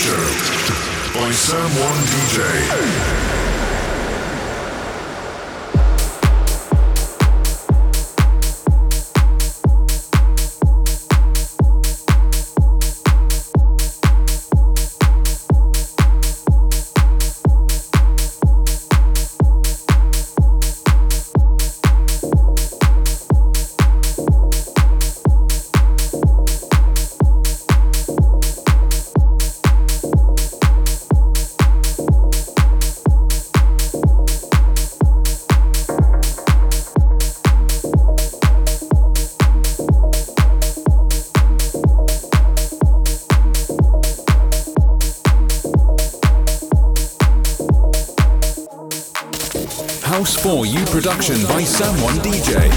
Show by Sam One DJ. Production by Someone DJ.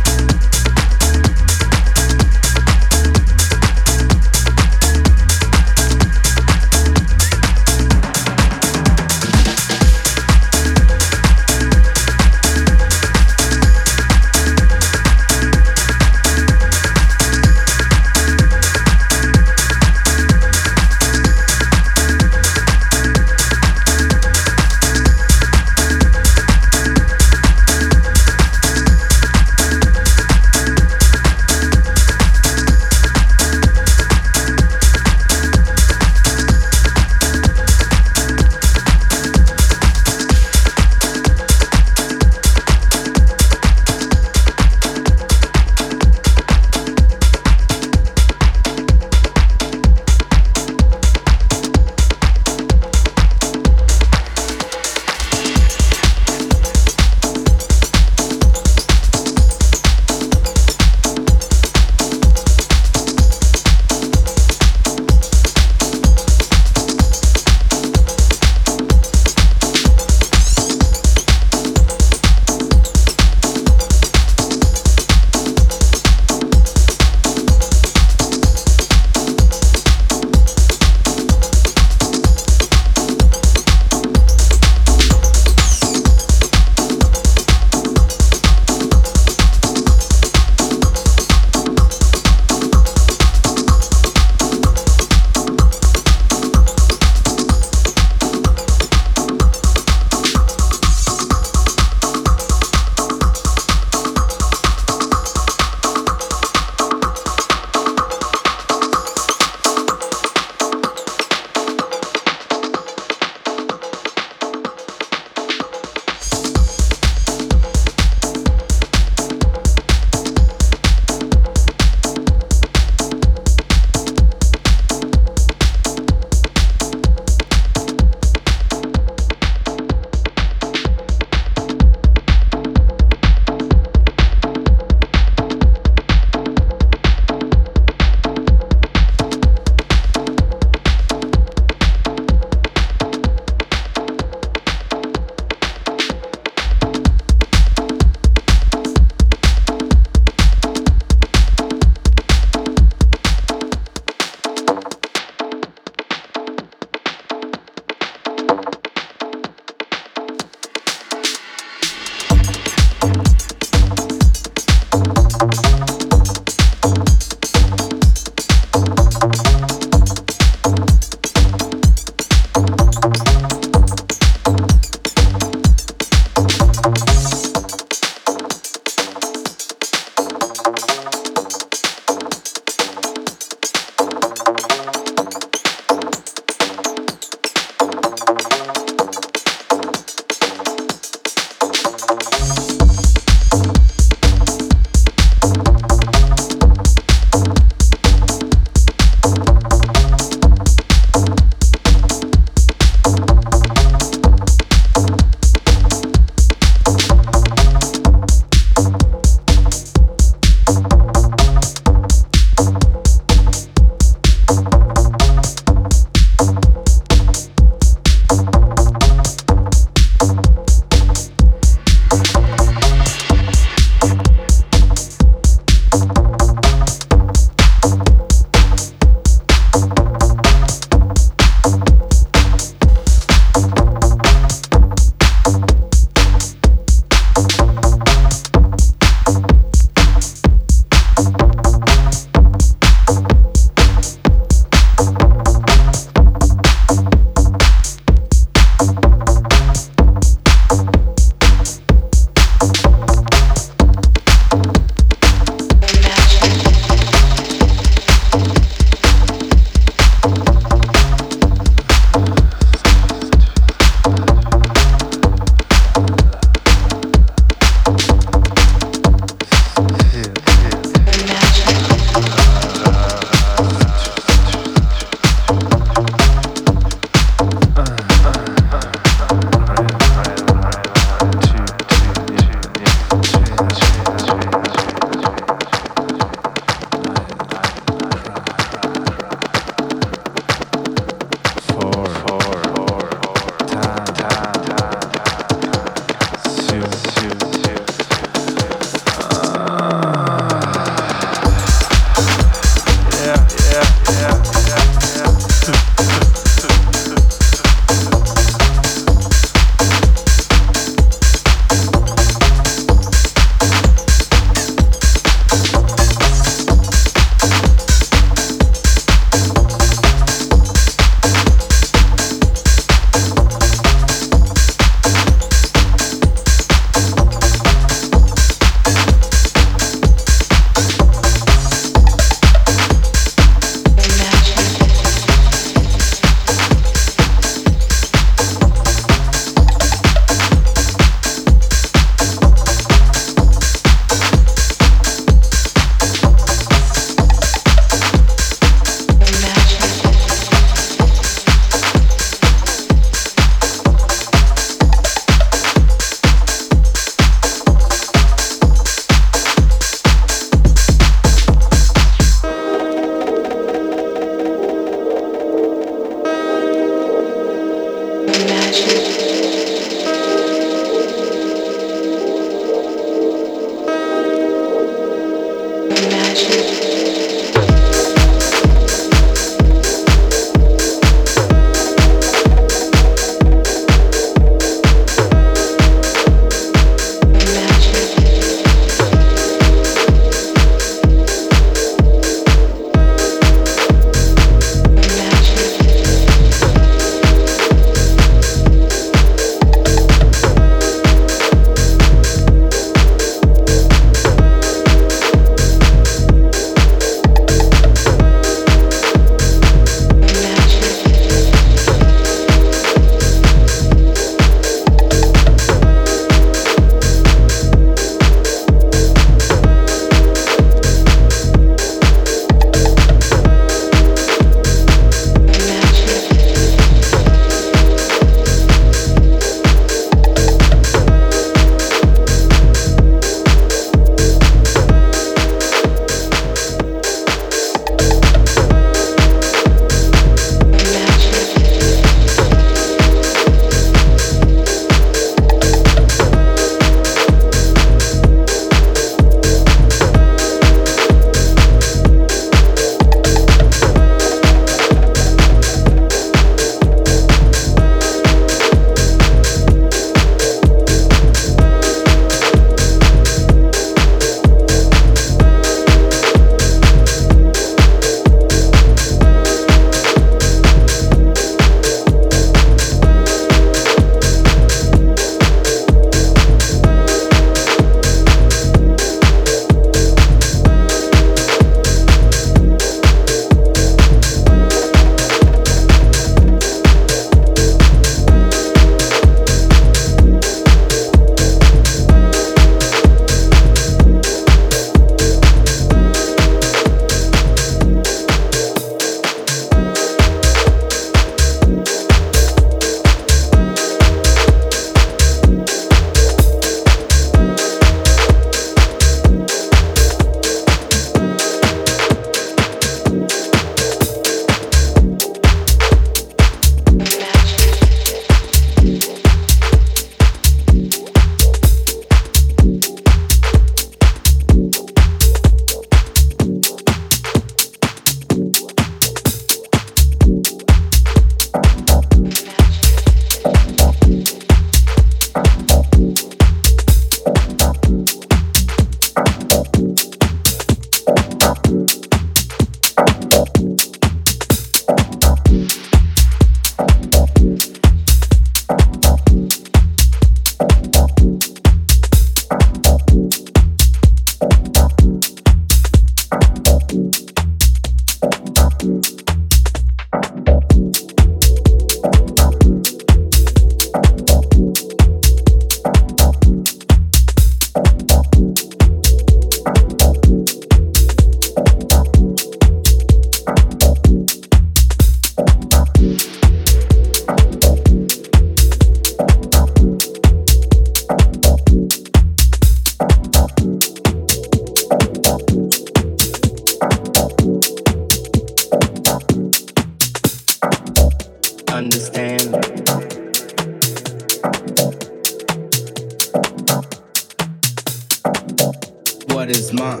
Is.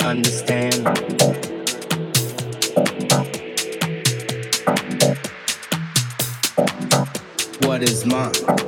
Understand. What is mine?